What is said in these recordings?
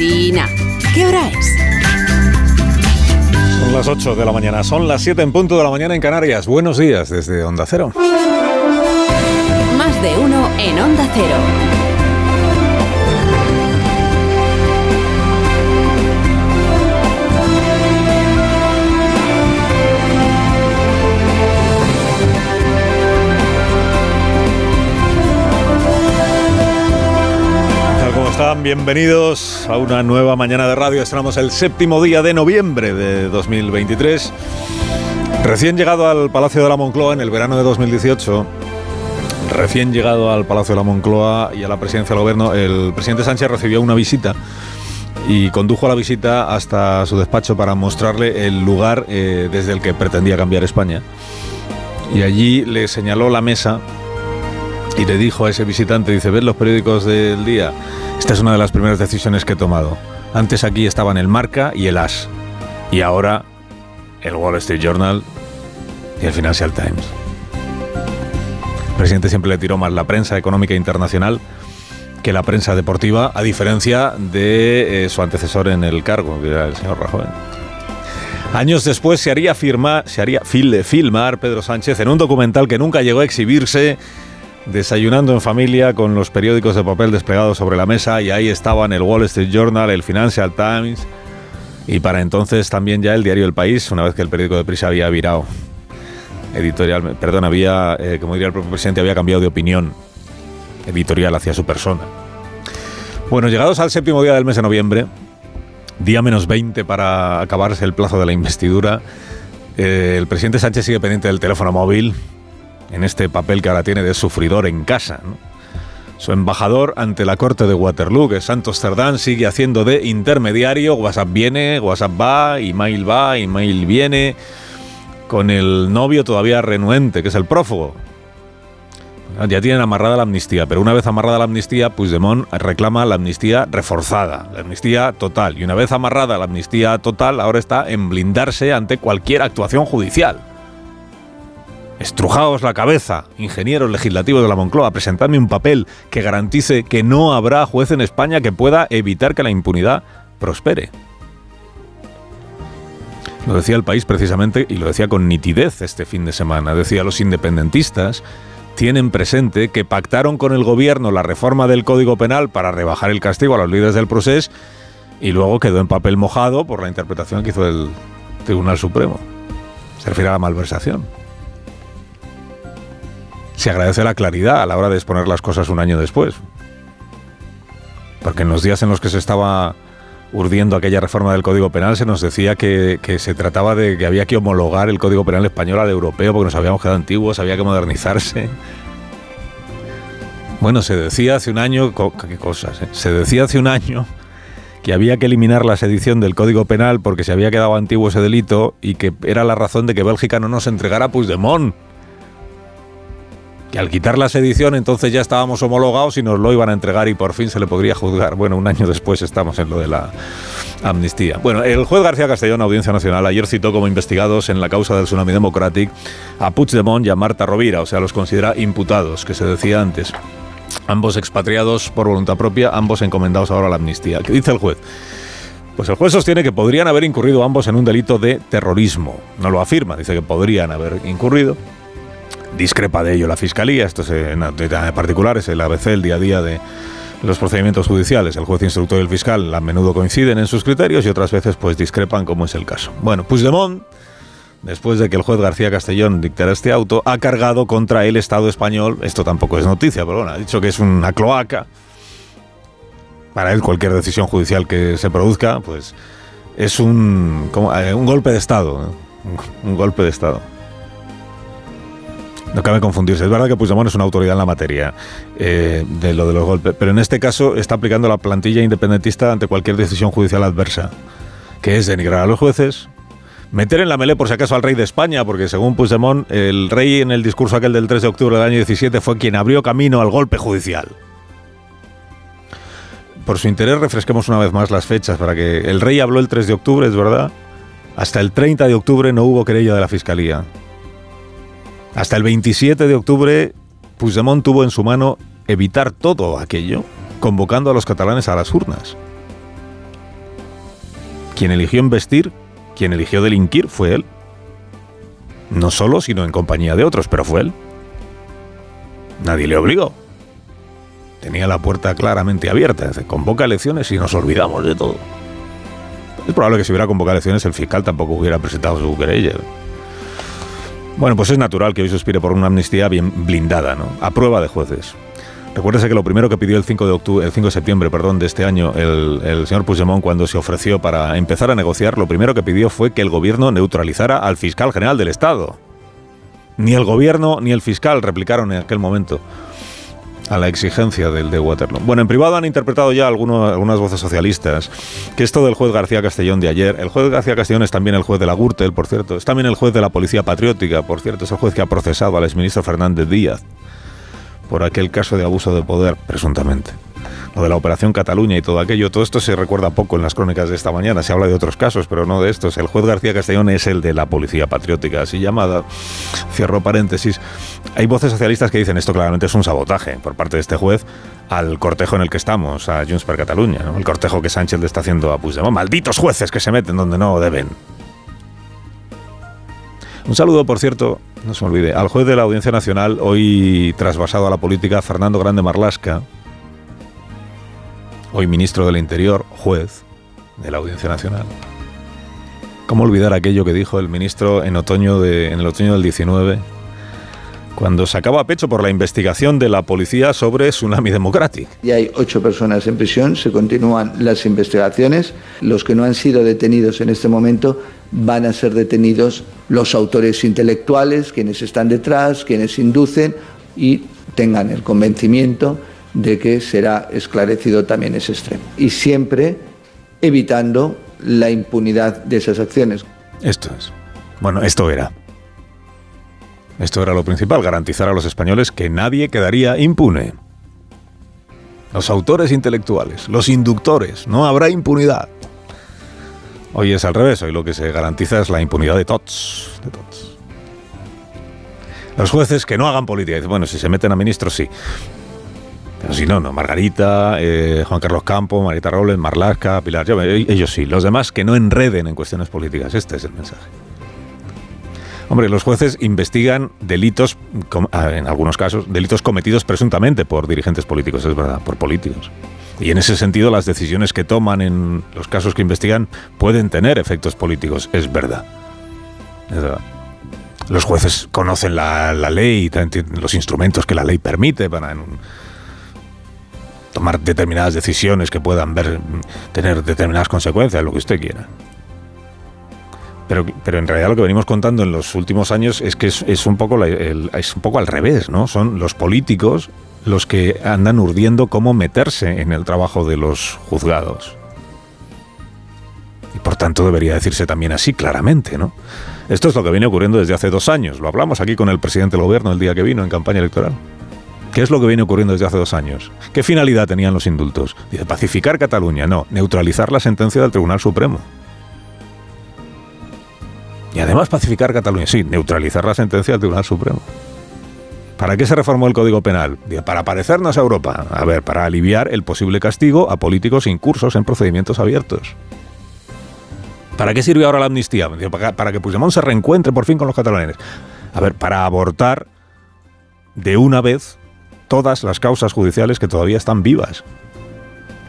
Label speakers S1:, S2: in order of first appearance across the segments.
S1: ¿Qué hora es?
S2: Son las 8 de la mañana, son las 7 en punto de la mañana en Canarias. Buenos días desde Onda Cero.
S1: Más de uno en Onda Cero.
S2: Bienvenidos a una nueva mañana de radio. Estamos el séptimo día de noviembre de 2023. Recién llegado al Palacio de la Moncloa en el verano de 2018, recién llegado al Palacio de la Moncloa y a la presidencia del gobierno, el presidente Sánchez recibió una visita y condujo a la visita hasta su despacho para mostrarle el lugar eh, desde el que pretendía cambiar España. Y allí le señaló la mesa y le dijo a ese visitante, dice, ¿ves los periódicos del día? Esta es una de las primeras decisiones que he tomado. Antes aquí estaban el Marca y el As. Y ahora el Wall Street Journal y el Financial Times. El presidente siempre le tiró más la prensa económica internacional que la prensa deportiva, a diferencia de eh, su antecesor en el cargo, que era el señor Rajoy. Años después se haría, firma, se haría fil, filmar Pedro Sánchez en un documental que nunca llegó a exhibirse desayunando en familia con los periódicos de papel desplegados sobre la mesa y ahí estaban el Wall Street Journal, el Financial Times y para entonces también ya el diario El País, una vez que el periódico de prisa había virado editorial, perdón, había, eh, como diría el propio presidente, había cambiado de opinión editorial hacia su persona. Bueno, llegados al séptimo día del mes de noviembre, día menos 20 para acabarse el plazo de la investidura, eh, el presidente Sánchez sigue pendiente del teléfono móvil, en este papel que ahora tiene de sufridor en casa. Su embajador ante la corte de Waterloo, que Santos Cerdán, sigue haciendo de intermediario. WhatsApp viene, WhatsApp va, email va, email viene. Con el novio todavía renuente, que es el prófugo. Ya tienen amarrada la amnistía, pero una vez amarrada la amnistía, Puigdemont reclama la amnistía reforzada, la amnistía total. Y una vez amarrada la amnistía total, ahora está en blindarse ante cualquier actuación judicial. Estrujaos la cabeza, ingenieros legislativos de la Moncloa, presentadme un papel que garantice que no habrá juez en España que pueda evitar que la impunidad prospere. Lo decía el país precisamente y lo decía con nitidez este fin de semana. Decía, los independentistas tienen presente que pactaron con el gobierno la reforma del Código Penal para rebajar el castigo a los líderes del procés y luego quedó en papel mojado por la interpretación que hizo el Tribunal Supremo. Se refiere a la malversación se agradece la claridad a la hora de exponer las cosas un año después. Porque en los días en los que se estaba urdiendo aquella reforma del Código Penal se nos decía que, se trataba de que había que homologar el Código Penal español al europeo porque nos habíamos quedado antiguos, había que modernizarse. Bueno, se decía hace un año, qué cosas, eh? se decía hace un año que había que eliminar la sedición del Código Penal porque se había quedado antiguo ese delito y que era la razón de que Bélgica no nos entregara a Puigdemont que al quitar la sedición entonces ya estábamos homologados y nos lo iban a entregar y por fin se le podría juzgar. Bueno, un año después estamos en lo de la amnistía. Bueno, el juez García Castellón, Audiencia Nacional, ayer citó como investigados en la causa del Tsunami Democratic a Puigdemont y a Marta Rovira, o sea, los considera imputados, que se decía antes. Ambos expatriados por voluntad propia, ambos encomendados ahora a la amnistía. ¿Qué dice el juez? Pues el juez sostiene que podrían haber incurrido ambos en un delito de terrorismo. No lo afirma, dice que podrían haber incurrido, discrepa de ello la Fiscalía, esto es en, particular es el ABC, el día a día de los procedimientos judiciales. El juez instructor y el fiscal a menudo coinciden en sus criterios y otras veces pues discrepan como es el caso. Bueno, Puigdemont, después de que el juez García Castellón dictara este auto, ha cargado contra el Estado español, esto tampoco es noticia, pero bueno, ha dicho que es una cloaca. Para él cualquier decisión judicial que se produzca, pues es un, eh, un golpe de Estado, un golpe de Estado. No cabe confundirse. Es verdad que Puigdemont es una autoridad en la materia eh, de lo de los golpes, pero en este caso está aplicando la plantilla independentista ante cualquier decisión judicial adversa, que es denigrar a los jueces, meter en la melé por si acaso al rey de España, porque según Puigdemont, el rey en el discurso aquel del 3 de octubre del año 17 fue quien abrió camino al golpe judicial. Por su interés refresquemos una vez más las fechas para que el rey habló el 3 de octubre, es verdad. Hasta el 30 de octubre no hubo querella de la Fiscalía. Hasta el 27 de octubre, Puigdemont tuvo en su mano evitar todo aquello, convocando a los catalanes a las urnas. Quien eligió investir, quien eligió delinquir fue él. No solo, sino en compañía de otros, pero fue él. Nadie le obligó. Tenía la puerta claramente abierta. Convoca elecciones y nos olvidamos de todo. Es probable que si hubiera convocado elecciones el fiscal tampoco hubiera presentado su querella. Bueno, pues es natural que hoy se aspire por una amnistía bien blindada, ¿no? A prueba de jueces. Recuérdese que lo primero que pidió el 5 de, octubre, el 5 de septiembre perdón, de este año el, el señor Puigdemont cuando se ofreció para empezar a negociar, lo primero que pidió fue que el gobierno neutralizara al fiscal general del Estado. Ni el gobierno ni el fiscal replicaron en aquel momento a la exigencia del de Waterloo. Bueno, en privado han interpretado ya algunas voces socialistas que esto del juez García Castellón de ayer, el juez García Castellón es también el juez de la Gürtel, por cierto, es también el juez de la Policía Patriótica, por cierto, es el juez que ha procesado al exministro Fernández Díaz por aquel caso de abuso de poder, presuntamente. Lo de la Operación Cataluña y todo aquello, todo esto se recuerda poco en las crónicas de esta mañana. Se habla de otros casos, pero no de estos. El juez García Castellón es el de la Policía Patriótica, así llamada. Cierro paréntesis. Hay voces socialistas que dicen esto claramente es un sabotaje por parte de este juez al cortejo en el que estamos, a Junts per Cataluña, el cortejo que Sánchez le está haciendo a Puigdemont. Malditos jueces que se meten donde no deben. Un saludo, por cierto, no se me olvide, al juez de la Audiencia Nacional, hoy trasvasado a la política, Fernando Grande Marlasca, hoy ministro del Interior, juez de la Audiencia Nacional. ¿Cómo olvidar aquello que dijo el ministro en, otoño el otoño del 19, cuando sacaba pecho por la investigación de la policía sobre Tsunami Democratic?
S3: Ya hay ocho personas en prisión, se continúan las investigaciones. Los que no han sido detenidos en este momento van a ser detenidos los autores intelectuales, quienes están detrás, quienes inducen y tengan el convencimiento de que será esclarecido también ese extremo. Y siempre evitando la impunidad de esas acciones.
S2: Esto es. Bueno, esto era. Esto era lo principal, garantizar a los españoles que nadie quedaría impune. Los autores intelectuales, los inductores, no habrá impunidad. Hoy es al revés, hoy lo que se garantiza es la impunidad de tots. Los jueces que no hagan política, bueno, si se meten a ministros, sí. Pero si no, no. Margarita, eh, Juan Carlos Campo, Marita Robles, Marlasca, Pilar, yo, ellos sí. Los demás que no enreden en cuestiones políticas. Este es el mensaje. Hombre, los jueces investigan delitos, en algunos casos, delitos cometidos presuntamente por dirigentes políticos, es verdad, por políticos. Y en ese sentido, las decisiones que toman en los casos que investigan pueden tener efectos políticos, es verdad. Los jueces conocen la, ley, los instrumentos que la ley permite para tomar determinadas decisiones que puedan ver, tener determinadas consecuencias, lo que usted quiera. Pero, pero, en realidad lo que venimos contando en los últimos años es que es, un, poco es un poco al revés, ¿no? Son los políticos los que andan urdiendo cómo meterse en el trabajo de los juzgados. Y por tanto debería decirse también así claramente, ¿no? Esto es lo que viene ocurriendo desde hace dos años. Lo hablamos aquí con el presidente del gobierno el día que vino en campaña electoral. ¿Qué es lo que viene ocurriendo desde hace dos años? ¿Qué finalidad tenían los indultos? Dice, pacificar Cataluña, no, neutralizar la sentencia del Tribunal Supremo. Y además pacificar Cataluña, sí, neutralizar la sentencia del Tribunal Supremo. ¿Para qué se reformó el Código Penal? Para parecernos a Europa. A ver, para aliviar el posible castigo a políticos incursos en procedimientos abiertos. ¿Para qué sirve ahora la amnistía? Para que Puigdemont se reencuentre por fin con los catalanes. A ver, para abortar de una vez todas las causas judiciales que todavía están vivas.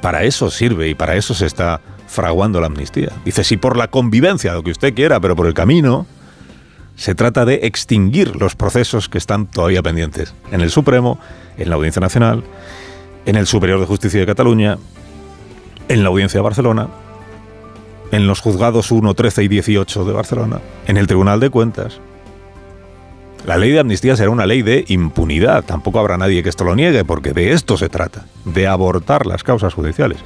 S2: Para eso sirve y para eso se está fraguando la amnistía. Dice, sí por la convivencia, lo que usted quiera, pero por el camino se trata de extinguir los procesos que están todavía pendientes en el Supremo, en la Audiencia Nacional, en el Superior de Justicia de Cataluña, en la Audiencia de Barcelona, en los juzgados 1, 13 y 18 de Barcelona, en el Tribunal de Cuentas. La ley de amnistía será una ley de impunidad. Tampoco habrá nadie que esto lo niegue, porque de esto se trata, de abortar las causas judiciales.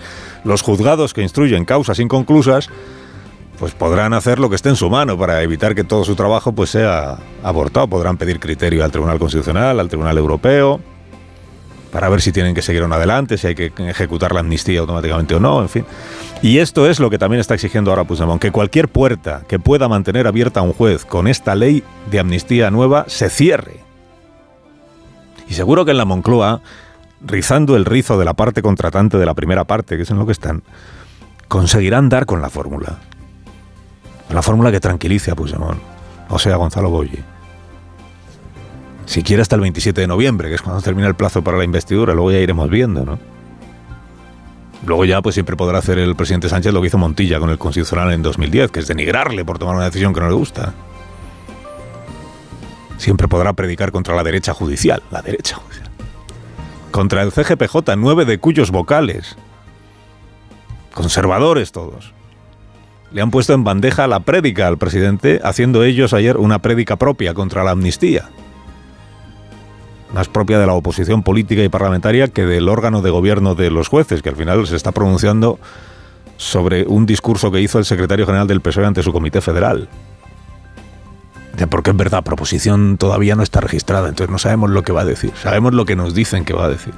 S2: Los juzgados que instruyen causas inconclusas pues podrán hacer lo que esté en su mano para evitar que todo su trabajo pues sea abortado. Podrán pedir criterio al Tribunal Constitucional, al Tribunal Europeo, para ver si tienen que seguir adelante, si hay que ejecutar la amnistía automáticamente o no, en fin. Y esto es lo que también está exigiendo ahora Puigdemont, que cualquier puerta que pueda mantener abierta un juez con esta ley de amnistía nueva se cierre. Y seguro que en la Moncloa, rizando el rizo de la parte contratante de la primera parte, que es en lo que están, conseguirán dar con la fórmula La fórmula que tranquilice a Puigdemont, o sea, Gonzalo Boyi. Siquiera hasta el 27 de noviembre, que es cuando termina el plazo para la investidura, luego ya iremos viendo, ¿no? Luego ya pues siempre podrá hacer el presidente Sánchez lo que hizo Montilla con el Constitucional en 2010, que es denigrarle por tomar una decisión que no le gusta. Siempre podrá predicar contra la derecha judicial, la derecha judicial. Contra el CGPJ, nueve de cuyos vocales, conservadores todos, le han puesto en bandeja la prédica al presidente, haciendo ellos ayer una prédica propia contra la amnistía más propia de la oposición política y parlamentaria que del órgano de gobierno de los jueces, que al final se está pronunciando sobre un discurso que hizo el secretario general del PSOE ante su comité federal. Porque es verdad, proposición todavía no está registrada, entonces no sabemos lo que va a decir, sabemos lo que nos dicen que va a decir.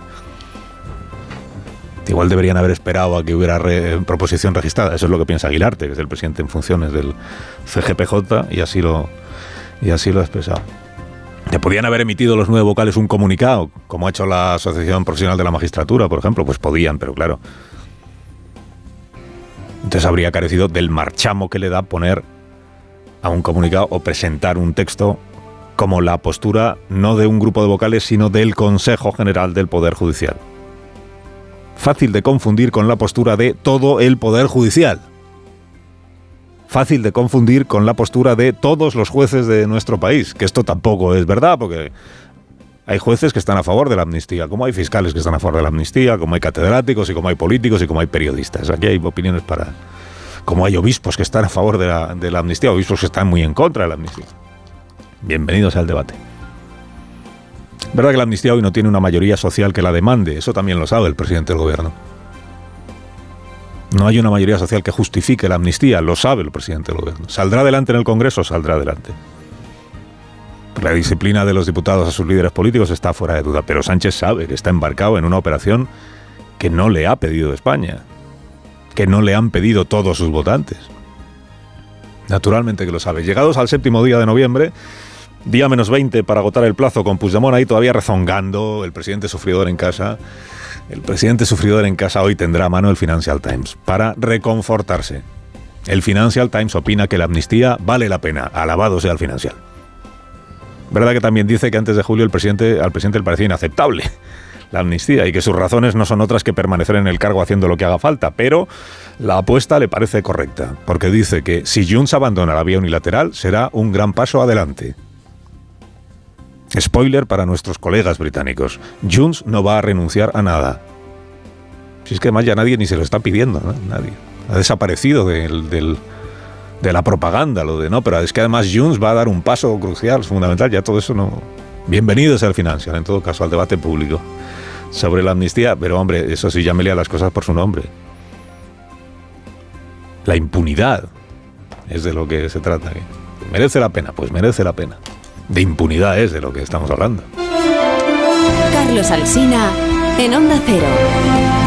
S2: Igual deberían haber esperado a que hubiera proposición registrada, eso es lo que piensa Aguilarte, que es el presidente en funciones del CGPJ, y así lo, y así lo ha expresado. ¿Te podían haber emitido los nueve vocales un comunicado, como ha hecho la Asociación Profesional de la Magistratura, por ejemplo? Pues podían, pero claro. Entonces habría carecido del marchamo que le da poner a un comunicado o presentar un texto como la postura no de un grupo de vocales, sino del Consejo General del Poder Judicial. Fácil de confundir con la postura de todo el Poder Judicial fácil de confundir con la postura de todos los jueces de nuestro país, que esto tampoco es verdad, porque hay jueces que están a favor de la amnistía, como hay fiscales que están a favor de la amnistía, como hay catedráticos y como hay políticos y como hay periodistas. Aquí hay opiniones para... como hay obispos que están a favor de la, amnistía, obispos que están muy en contra de la amnistía. Bienvenidos al debate. ¿Verdad que la amnistía hoy no tiene una mayoría social que la demande? Eso también lo sabe el presidente del gobierno. No hay una mayoría social que justifique la amnistía, lo sabe el presidente del gobierno. ¿Saldrá adelante en el Congreso? Saldrá adelante. La disciplina de los diputados a sus líderes políticos está fuera de duda, pero Sánchez sabe que está embarcado en una operación que no le ha pedido España, que no le han pedido todos sus votantes. Naturalmente que lo sabe. Llegados al séptimo día de noviembre, día menos 20 para agotar el plazo, con Puigdemont ahí todavía rezongando, el presidente sufridor en casa, el presidente sufridor en casa hoy tendrá a mano el Financial Times para reconfortarse. El Financial Times opina que la amnistía vale la pena. Alabado sea el Financial. ¿Verdad que también dice que antes de julio el presidente, al presidente le parecía inaceptable la amnistía y que sus razones no son otras que permanecer en el cargo haciendo lo que haga falta? Pero la apuesta le parece correcta, porque dice que si Junts abandona la vía unilateral será un gran paso adelante. Spoiler para nuestros colegas británicos. Junts no va a renunciar a nada. Si es que además ya nadie ni se lo está pidiendo, Nadie. Ha desaparecido de la propaganda, lo de no, pero es que además Junts va a dar un paso crucial, fundamental, ya todo eso no... Bienvenidos al Financial, en todo caso, al debate público sobre la amnistía, pero hombre, eso sí, ya me lea las cosas por su nombre. La impunidad es de lo que se trata. ¿Merece la pena? Pues merece la pena de impunidad es de lo que estamos hablando.
S1: Carlos Alsina en Onda Cero.